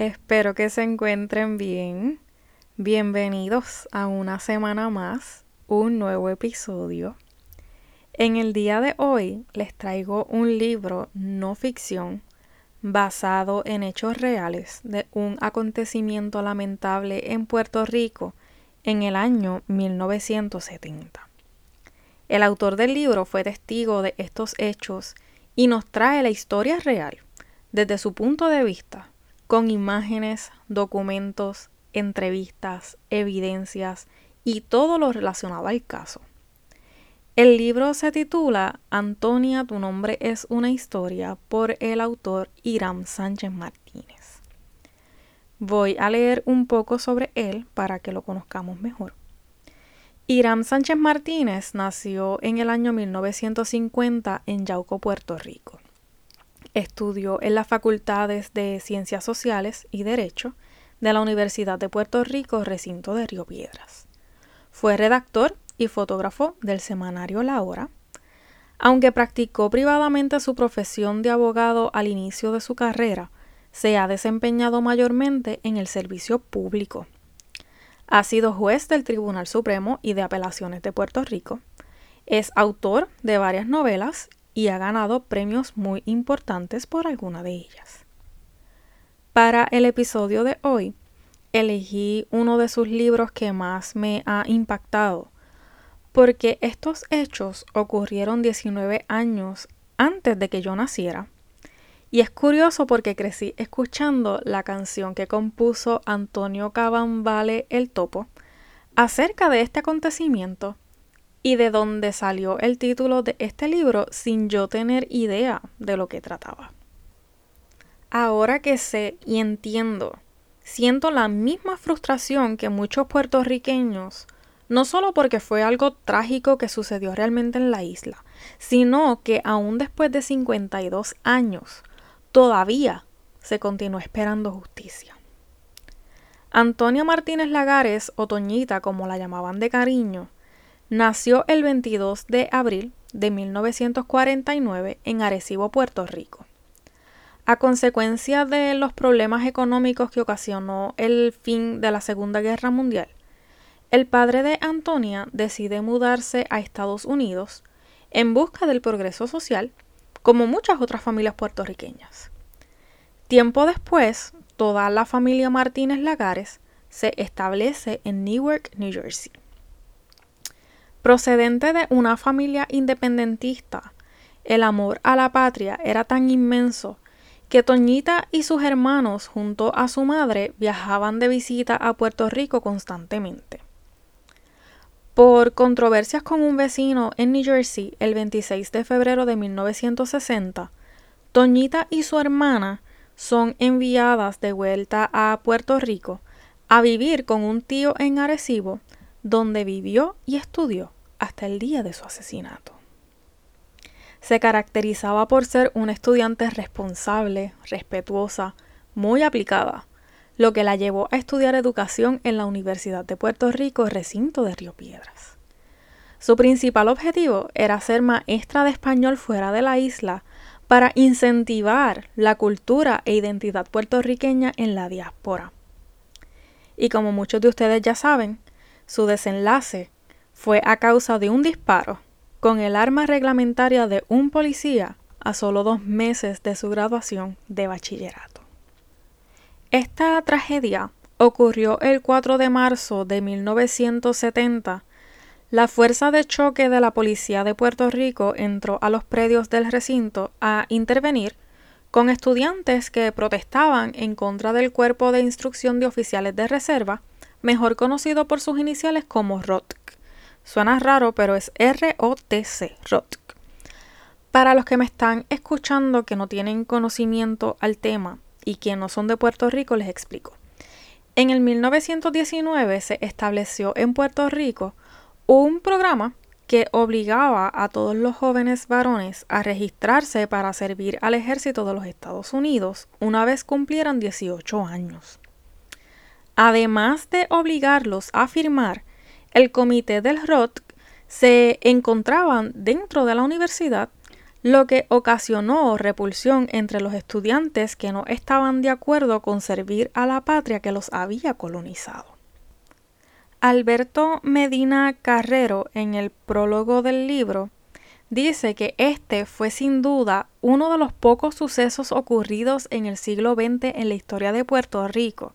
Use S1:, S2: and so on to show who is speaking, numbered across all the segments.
S1: Espero que se encuentren bien. Bienvenidos a una semana más, un nuevo episodio. En el día de hoy les traigo un libro no ficción basado en hechos reales de un acontecimiento lamentable en Puerto Rico en el año 1970. El autor del libro fue testigo de estos hechos y nos trae la historia real desde su punto de vista con imágenes, documentos, entrevistas, evidencias y todo lo relacionado al caso. El libro se titula Antonia, tu nombre es una historia por el autor Irán Sánchez Martínez. Voy a leer un poco sobre él para que lo conozcamos mejor. Irán Sánchez Martínez nació en el año 1950 en Yauco, Puerto Rico. Estudió en las facultades de Ciencias Sociales y Derecho de la Universidad de Puerto Rico, recinto de Río Piedras. Fue redactor y fotógrafo del semanario La Hora. Aunque practicó privadamente su profesión de abogado al inicio de su carrera, se ha desempeñado mayormente en el servicio público. Ha sido juez del Tribunal Supremo y de Apelaciones de Puerto Rico. Es autor de varias novelas y ha ganado premios muy importantes por alguna de ellas. Para el episodio de hoy, elegí uno de sus libros que más me ha impactado, porque estos hechos ocurrieron 19 años antes de que yo naciera. Y es curioso porque crecí escuchando la canción que compuso Antonio Cabambale el Topo acerca de este acontecimiento y de dónde salió el título de este libro sin yo tener idea de lo que trataba. Ahora que sé y entiendo, siento la misma frustración que muchos puertorriqueños, no solo porque fue algo trágico que sucedió realmente en la isla, sino que aún después de 52 años, todavía se continúa esperando justicia. Antonia Martínez Lagares, o Toñita como la llamaban de cariño, Nació el 22 de abril de 1949 en Arecibo, Puerto Rico. A consecuencia de los problemas económicos que ocasionó el fin de la Segunda Guerra Mundial, el padre de Antonia decide mudarse a Estados Unidos en busca del progreso social, como muchas otras familias puertorriqueñas. Tiempo después, toda la familia Martínez Lagares se establece en Newark, New Jersey. Procedente de una familia independentista, el amor a la patria era tan inmenso que Toñita y sus hermanos junto a su madre viajaban de visita a Puerto Rico constantemente. Por controversias con un vecino en New Jersey el 26 de febrero de 1960, Toñita y su hermana son enviadas de vuelta a Puerto Rico a vivir con un tío en Arecibo donde vivió y estudió hasta el día de su asesinato. Se caracterizaba por ser una estudiante responsable, respetuosa, muy aplicada, lo que la llevó a estudiar educación en la Universidad de Puerto Rico, recinto de Río Piedras. Su principal objetivo era ser maestra de español fuera de la isla para incentivar la cultura e identidad puertorriqueña en la diáspora. Y como muchos de ustedes ya saben, su desenlace fue a causa de un disparo con el arma reglamentaria de un policía a solo dos meses de su graduación de bachillerato. Esta tragedia ocurrió el 4 de marzo de 1970. La fuerza de choque de la policía de Puerto Rico entró a los predios del recinto a intervenir con estudiantes que protestaban en contra del cuerpo de instrucción de oficiales de reserva mejor conocido por sus iniciales como ROTC. Suena raro, pero es R-O-T-C, ROTC. Para los que me están escuchando que no tienen conocimiento al tema y que no son de Puerto Rico, les explico. En el 1919 se estableció en Puerto Rico un programa que obligaba a todos los jóvenes varones a registrarse para servir al ejército de los Estados Unidos una vez cumplieran 18 años. Además de obligarlos a firmar, el comité del ROT se encontraban dentro de la universidad, lo que ocasionó repulsión entre los estudiantes que no estaban de acuerdo con servir a la patria que los había colonizado. Alberto Medina Carrero, en el prólogo del libro, dice que este fue sin duda uno de los pocos sucesos ocurridos en el siglo XX en la historia de Puerto Rico,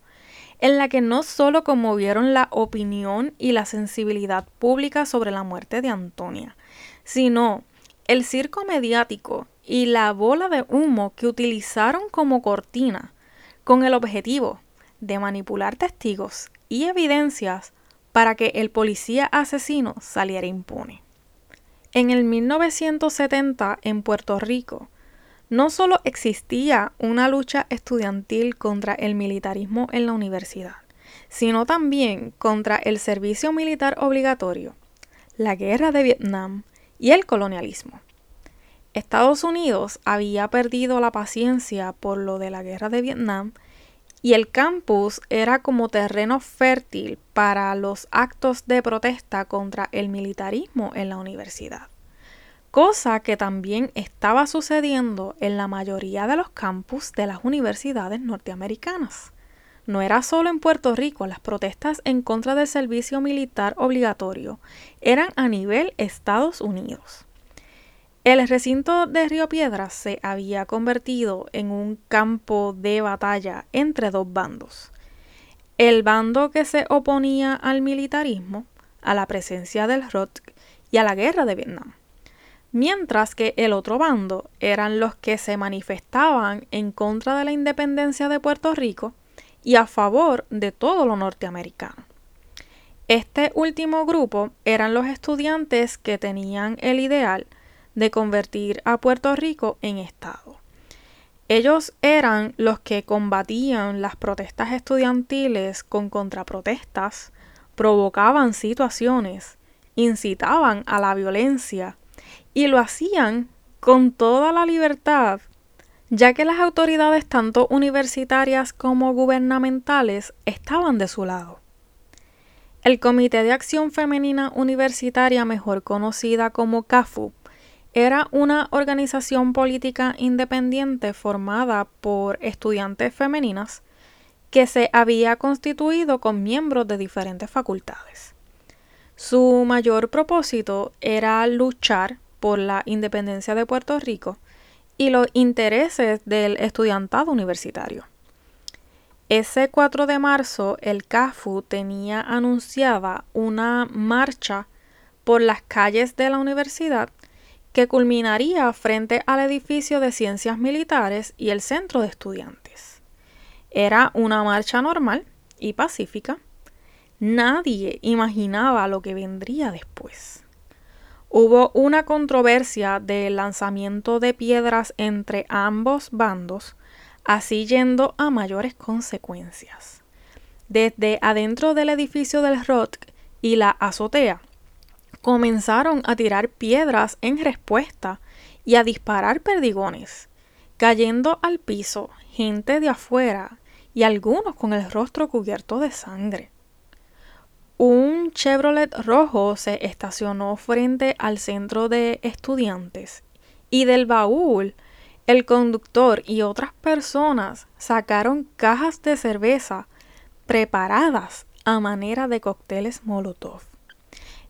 S1: en la que no solo conmovieron la opinión y la sensibilidad pública sobre la muerte de Antonia, sino el circo mediático y la bola de humo que utilizaron como cortina con el objetivo de manipular testigos y evidencias para que el policía asesino saliera impune. En el 1970 en Puerto Rico, no solo existía una lucha estudiantil contra el militarismo en la universidad, sino también contra el servicio militar obligatorio, la guerra de Vietnam y el colonialismo. Estados Unidos había perdido la paciencia por lo de la guerra de Vietnam y el campus era como terreno fértil para los actos de protesta contra el militarismo en la universidad cosa que también estaba sucediendo en la mayoría de los campus de las universidades norteamericanas. No era solo en Puerto Rico, las protestas en contra del servicio militar obligatorio eran a nivel Estados Unidos. El recinto de Río Piedras se había convertido en un campo de batalla entre dos bandos. El bando que se oponía al militarismo, a la presencia del ROT y a la guerra de Vietnam mientras que el otro bando eran los que se manifestaban en contra de la independencia de Puerto Rico y a favor de todo lo norteamericano. Este último grupo eran los estudiantes que tenían el ideal de convertir a Puerto Rico en Estado. Ellos eran los que combatían las protestas estudiantiles con contraprotestas, provocaban situaciones, incitaban a la violencia y lo hacían con toda la libertad, ya que las autoridades tanto universitarias como gubernamentales estaban de su lado. El Comité de Acción Femenina Universitaria, mejor conocida como CAFU, era una organización política independiente formada por estudiantes femeninas que se había constituido con miembros de diferentes facultades. Su mayor propósito era luchar por la independencia de Puerto Rico y los intereses del estudiantado universitario. Ese 4 de marzo, el CAFU tenía anunciada una marcha por las calles de la universidad que culminaría frente al edificio de ciencias militares y el centro de estudiantes. Era una marcha normal y pacífica. Nadie imaginaba lo que vendría después. Hubo una controversia del lanzamiento de piedras entre ambos bandos, así yendo a mayores consecuencias. Desde adentro del edificio del ROT y la azotea, comenzaron a tirar piedras en respuesta y a disparar perdigones, cayendo al piso gente de afuera y algunos con el rostro cubierto de sangre. Un Chevrolet rojo se estacionó frente al centro de estudiantes y del baúl el conductor y otras personas sacaron cajas de cerveza preparadas a manera de cócteles Molotov.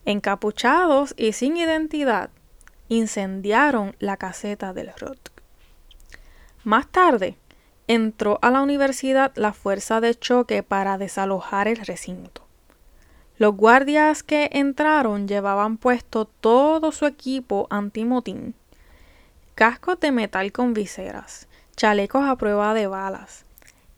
S1: Encapuchados y sin identidad, incendiaron la caseta del ROT. Más tarde, entró a la universidad la fuerza de choque para desalojar el recinto. Los guardias que entraron llevaban puesto todo su equipo antimotín, cascos de metal con viseras, chalecos a prueba de balas,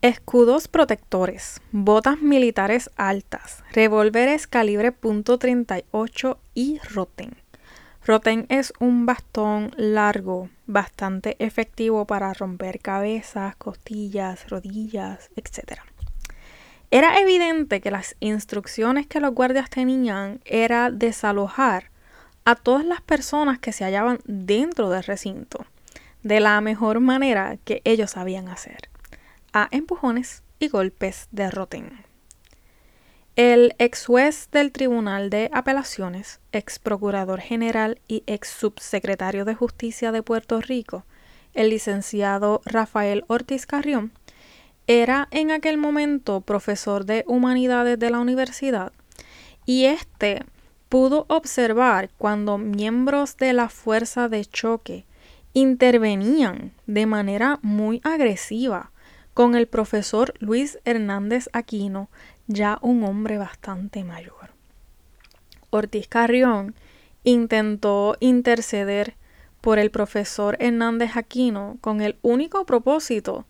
S1: escudos protectores, botas militares altas, revólveres calibre .38 y roten. Roten es un bastón largo, bastante efectivo para romper cabezas, costillas, rodillas, etc. Era evidente que las instrucciones que los guardias tenían era desalojar a todas las personas que se hallaban dentro del recinto de la mejor manera que ellos sabían hacer, a empujones y golpes de rotén. El ex juez del Tribunal de Apelaciones, ex procurador general y ex subsecretario de Justicia de Puerto Rico, el licenciado Rafael Ortiz Carrión, era en aquel momento profesor de humanidades de la universidad y este pudo observar cuando miembros de la fuerza de choque intervenían de manera muy agresiva con el profesor Luis Hernández Aquino, ya un hombre bastante mayor. Ortiz Carrión intentó interceder por el profesor Hernández Aquino con el único propósito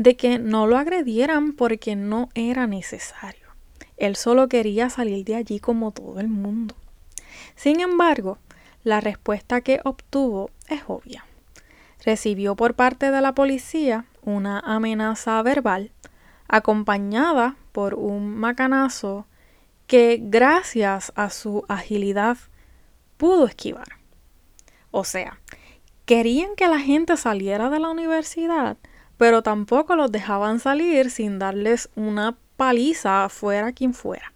S1: de que no lo agredieran porque no era necesario. Él solo quería salir de allí como todo el mundo. Sin embargo, la respuesta que obtuvo es obvia recibió por parte de la policía una amenaza verbal acompañada por un macanazo que gracias a su agilidad pudo esquivar. O sea, querían que la gente saliera de la universidad, pero tampoco los dejaban salir sin darles una paliza fuera quien fuera.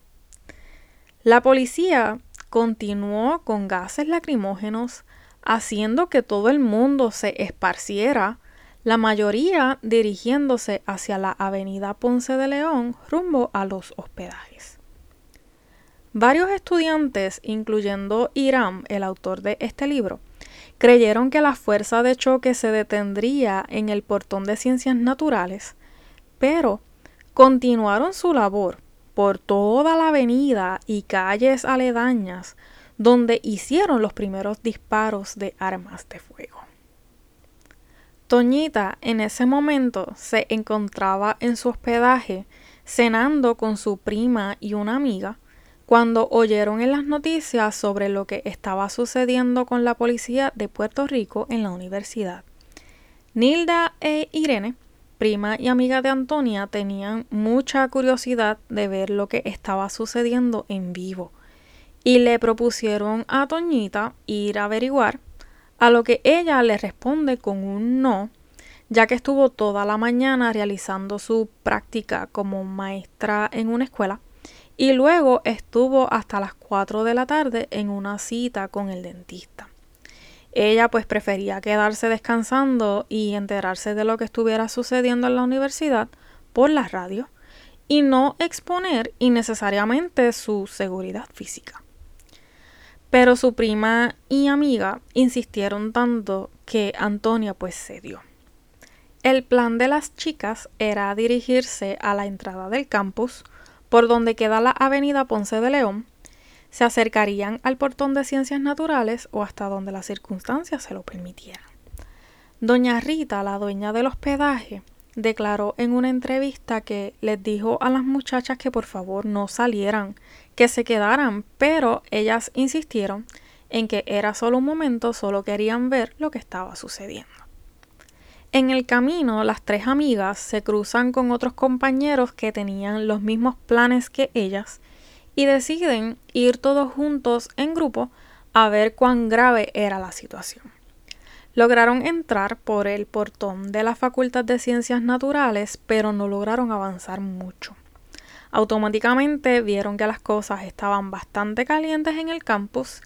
S1: La policía continuó con gases lacrimógenos, haciendo que todo el mundo se esparciera, la mayoría dirigiéndose hacia la avenida Ponce de León rumbo a los hospedajes. Varios estudiantes, incluyendo Irán, el autor de este libro, creyeron que la fuerza de choque se detendría en el portón de ciencias naturales, pero continuaron su labor por toda la avenida y calles aledañas donde hicieron los primeros disparos de armas de fuego. Toñita en ese momento se encontraba en su hospedaje cenando con su prima y una amiga cuando oyeron en las noticias sobre lo que estaba sucediendo con la policía de Puerto Rico en la universidad. Nilda e Irene, prima y amiga de Antonia, tenían mucha curiosidad de ver lo que estaba sucediendo en vivo y le propusieron a Toñita ir a averiguar, a lo que ella le responde con un no, ya que estuvo toda la mañana realizando su práctica como maestra en una escuela y luego estuvo hasta las 4 de la tarde en una cita con el dentista. Ella pues prefería quedarse descansando y enterarse de lo que estuviera sucediendo en la universidad por la radio y no exponer innecesariamente su seguridad física. Pero su prima y amiga insistieron tanto que Antonia pues cedió. El plan de las chicas era dirigirse a la entrada del campus, por donde queda la avenida Ponce de León, se acercarían al portón de ciencias naturales o hasta donde las circunstancias se lo permitieran. Doña Rita, la dueña del hospedaje, declaró en una entrevista que les dijo a las muchachas que por favor no salieran, que se quedaran, pero ellas insistieron en que era solo un momento, solo querían ver lo que estaba sucediendo. En el camino, las tres amigas se cruzan con otros compañeros que tenían los mismos planes que ellas y deciden ir todos juntos en grupo a ver cuán grave era la situación. Lograron entrar por el portón de la Facultad de Ciencias Naturales, pero no lograron avanzar mucho. Automáticamente vieron que las cosas estaban bastante calientes en el campus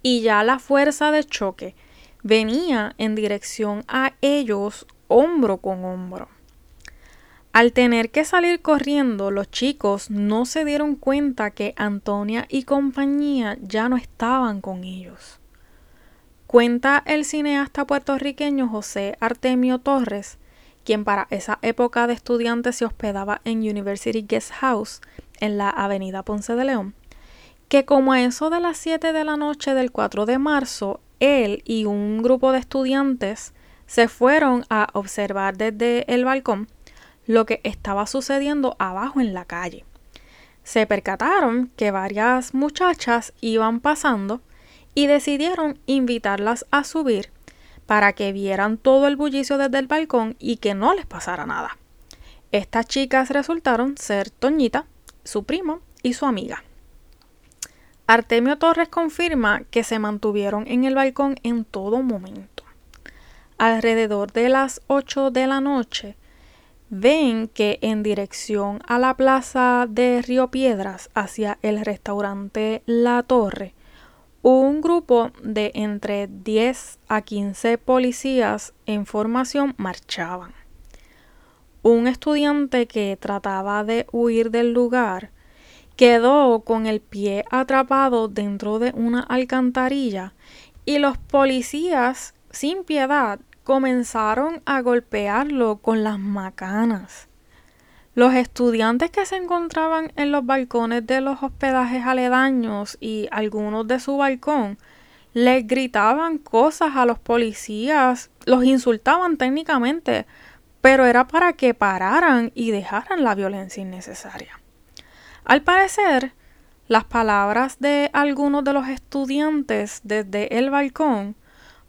S1: y ya la fuerza de choque venía en dirección a ellos hombro con hombro. Al tener que salir corriendo, los chicos no se dieron cuenta que Antonia y compañía ya no estaban con ellos. Cuenta el cineasta puertorriqueño José Artemio Torres, quien para esa época de estudiante se hospedaba en University Guest House en la avenida Ponce de León, que como a eso de las 7 de la noche del 4 de marzo, él y un grupo de estudiantes se fueron a observar desde el balcón lo que estaba sucediendo abajo en la calle. Se percataron que varias muchachas iban pasando y decidieron invitarlas a subir para que vieran todo el bullicio desde el balcón y que no les pasara nada. Estas chicas resultaron ser Toñita, su primo y su amiga. Artemio Torres confirma que se mantuvieron en el balcón en todo momento. Alrededor de las 8 de la noche, ven que en dirección a la plaza de Río Piedras hacia el restaurante La Torre, un grupo de entre 10 a 15 policías en formación marchaban. Un estudiante que trataba de huir del lugar quedó con el pie atrapado dentro de una alcantarilla y los policías, sin piedad, comenzaron a golpearlo con las macanas. Los estudiantes que se encontraban en los balcones de los hospedajes aledaños y algunos de su balcón les gritaban cosas a los policías, los insultaban técnicamente, pero era para que pararan y dejaran la violencia innecesaria. Al parecer, las palabras de algunos de los estudiantes desde el balcón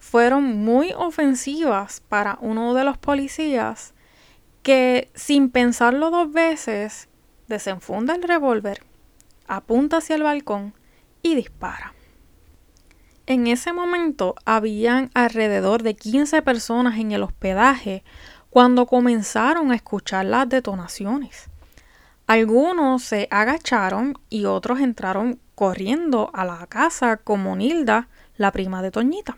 S1: fueron muy ofensivas para uno de los policías que, sin pensarlo dos veces, desenfunda el revólver, apunta hacia el balcón y dispara. En ese momento habían alrededor de 15 personas en el hospedaje cuando comenzaron a escuchar las detonaciones. Algunos se agacharon y otros entraron corriendo a la casa como Nilda, la prima de Toñita.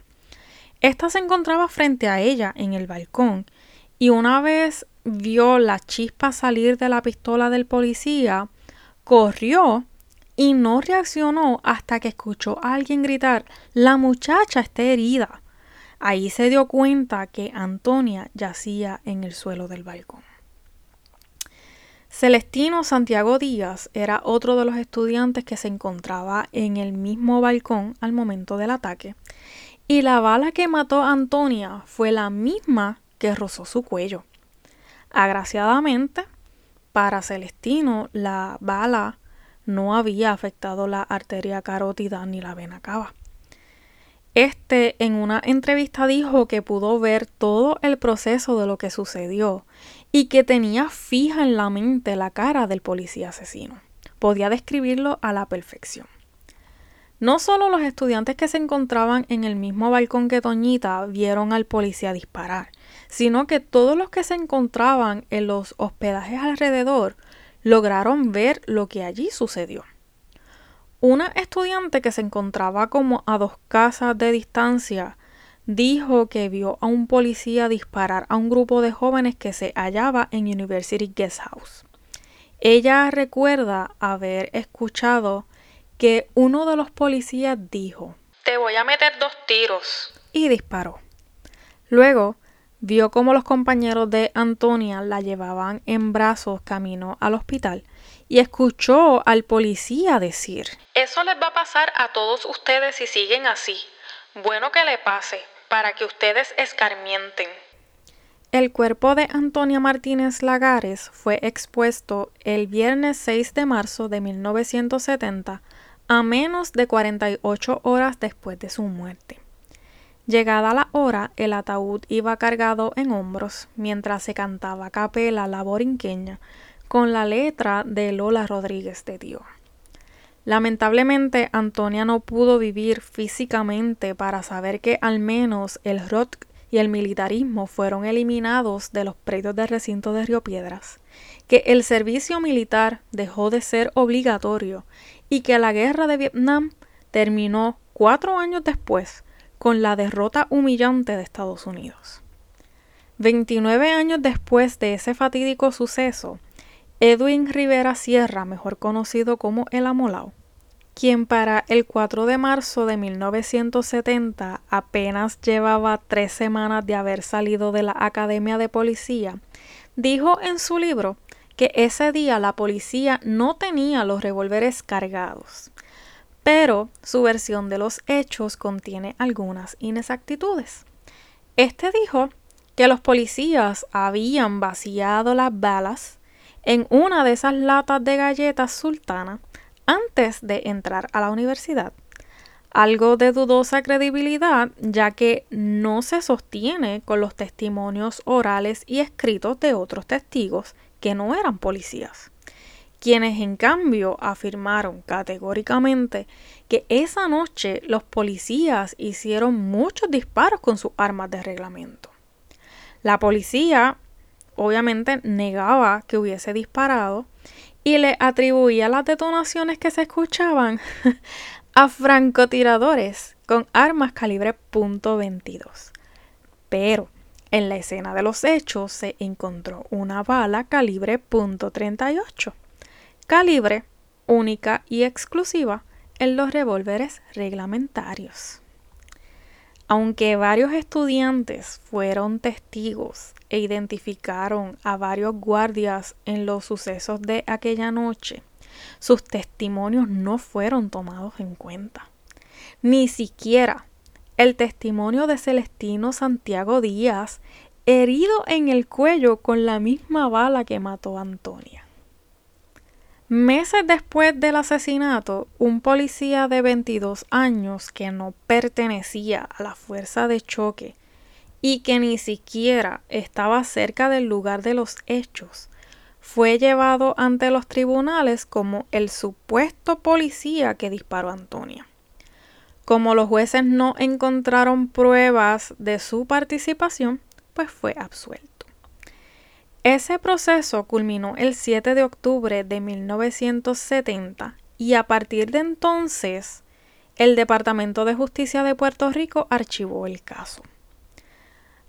S1: Esta se encontraba frente a ella en el balcón y una vez vio la chispa salir de la pistola del policía, corrió y no reaccionó hasta que escuchó a alguien gritar La muchacha está herida. Ahí se dio cuenta que Antonia yacía en el suelo del balcón. Celestino Santiago Díaz era otro de los estudiantes que se encontraba en el mismo balcón al momento del ataque, y la bala que mató a Antonia fue la misma que rozó su cuello. Agraciadamente, para Celestino, la bala no había afectado la arteria carótida ni la vena cava. Este en una entrevista dijo que pudo ver todo el proceso de lo que sucedió y que tenía fija en la mente la cara del policía asesino. Podía describirlo a la perfección. No solo los estudiantes que se encontraban en el mismo balcón que Toñita vieron al policía disparar, sino que todos los que se encontraban en los hospedajes alrededor lograron ver lo que allí sucedió. Una estudiante que se encontraba como a dos casas de distancia dijo que vio a un policía disparar a un grupo de jóvenes que se hallaba en University Guest House. Ella recuerda haber escuchado que uno de los policías dijo,
S2: Te voy a meter dos tiros.
S1: Y disparó. Luego vio cómo los compañeros de Antonia la llevaban en brazos camino al hospital y escuchó al policía decir,
S2: Eso les va a pasar a todos ustedes si siguen así. Bueno que le pase, para que ustedes escarmienten.
S1: El cuerpo de Antonia Martínez Lagares fue expuesto el viernes 6 de marzo de 1970 a menos de 48 horas después de su muerte. Llegada la hora, el ataúd iba cargado en hombros mientras se cantaba capela la borinqueña con la letra de Lola Rodríguez de Dios. Lamentablemente, Antonia no pudo vivir físicamente para saber que al menos el rock y el militarismo fueron eliminados de los predios del recinto de Río Piedras, que el servicio militar dejó de ser obligatorio y que la guerra de Vietnam terminó cuatro años después con la derrota humillante de Estados Unidos. 29 años después de ese fatídico suceso, Edwin Rivera Sierra, mejor conocido como El Amolao, quien para el 4 de marzo de 1970 apenas llevaba tres semanas de haber salido de la Academia de Policía, dijo en su libro que ese día la policía no tenía los revólveres cargados, pero su versión de los hechos contiene algunas inexactitudes. Este dijo que los policías habían vaciado las balas en una de esas latas de galletas sultana antes de entrar a la universidad. Algo de dudosa credibilidad, ya que no se sostiene con los testimonios orales y escritos de otros testigos que no eran policías, quienes en cambio afirmaron categóricamente que esa noche los policías hicieron muchos disparos con sus armas de reglamento. La policía obviamente negaba que hubiese disparado y le atribuía las detonaciones que se escuchaban a francotiradores con armas calibre .22. Pero en la escena de los hechos se encontró una bala calibre .38 calibre única y exclusiva en los revólveres reglamentarios. Aunque varios estudiantes fueron testigos e identificaron a varios guardias en los sucesos de aquella noche, sus testimonios no fueron tomados en cuenta. Ni siquiera el testimonio de Celestino Santiago Díaz, herido en el cuello con la misma bala que mató a Antonia. Meses después del asesinato, un policía de 22 años que no pertenecía a la fuerza de choque y que ni siquiera estaba cerca del lugar de los hechos, fue llevado ante los tribunales como el supuesto policía que disparó a Antonia. Como los jueces no encontraron pruebas de su participación, pues fue absuelto. Ese proceso culminó el 7 de octubre de 1970 y a partir de entonces el Departamento de Justicia de Puerto Rico archivó el caso.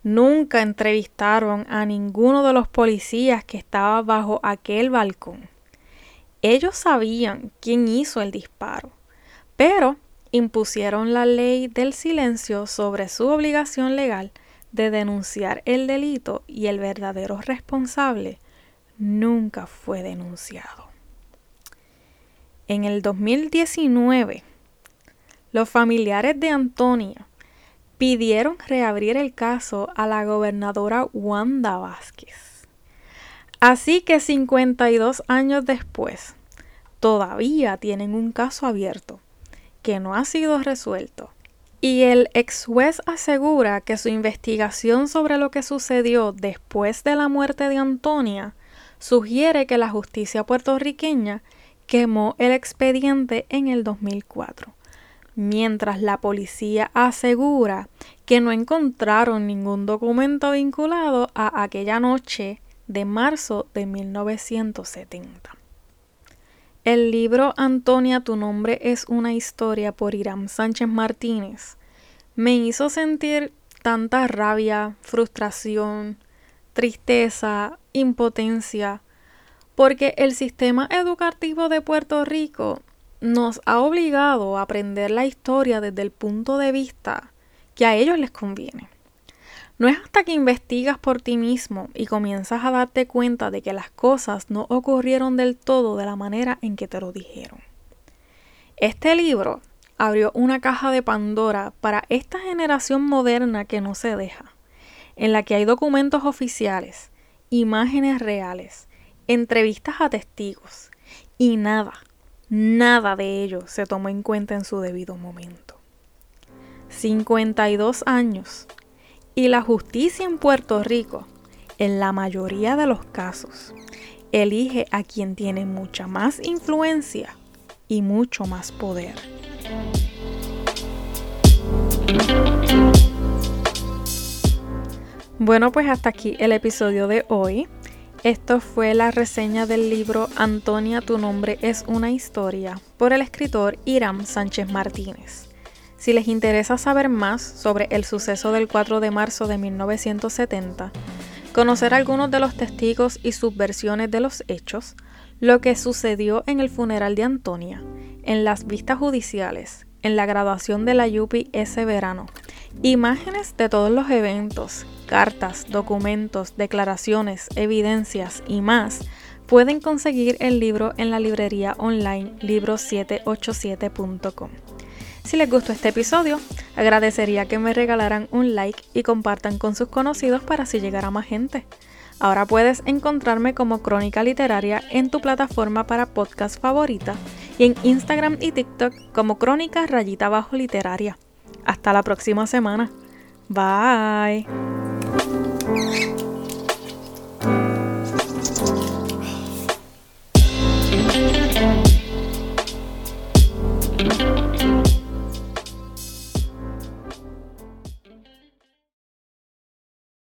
S1: Nunca entrevistaron a ninguno de los policías que estaba bajo aquel balcón. Ellos sabían quién hizo el disparo, pero impusieron la ley del silencio sobre su obligación legal de denunciar el delito y el verdadero responsable nunca fue denunciado. En el 2019, los familiares de Antonia pidieron reabrir el caso a la gobernadora Wanda Vázquez. Así que 52 años después, todavía tienen un caso abierto que no ha sido resuelto y el ex juez asegura que su investigación sobre lo que sucedió después de la muerte de Antonia sugiere que la justicia puertorriqueña quemó el expediente en el 2004, mientras la policía asegura que no encontraron ningún documento vinculado a aquella noche de marzo de 1970. El libro Antonia, tu nombre es una historia por Irán Sánchez Martínez me hizo sentir tanta rabia, frustración, tristeza, impotencia, porque el sistema educativo de Puerto Rico nos ha obligado a aprender la historia desde el punto de vista que a ellos les conviene. No es hasta que investigas por ti mismo y comienzas a darte cuenta de que las cosas no ocurrieron del todo de la manera en que te lo dijeron. Este libro abrió una caja de Pandora para esta generación moderna que no se deja, en la que hay documentos oficiales, imágenes reales, entrevistas a testigos y nada, nada de ello se tomó en cuenta en su debido momento. 52 años y la justicia en Puerto Rico, en la mayoría de los casos, elige a quien tiene mucha más influencia y mucho más poder. Bueno, pues hasta aquí el episodio de hoy. Esto fue la reseña del libro Antonia, tu nombre es una historia por el escritor Iram Sánchez Martínez. Si les interesa saber más sobre el suceso del 4 de marzo de 1970, conocer algunos de los testigos y sus versiones de los hechos, lo que sucedió en el funeral de Antonia, en las vistas judiciales, en la graduación de la Yupi ese verano, imágenes de todos los eventos, cartas, documentos, declaraciones, evidencias y más, pueden conseguir el libro en la librería online libro787.com. Si les gustó este episodio, agradecería que me regalaran un like y compartan con sus conocidos para así llegar a más gente. Ahora puedes encontrarme como Crónica Literaria en tu plataforma para podcast favorita y en Instagram y TikTok como Crónica Rayita Bajo Literaria. Hasta la próxima semana. Bye.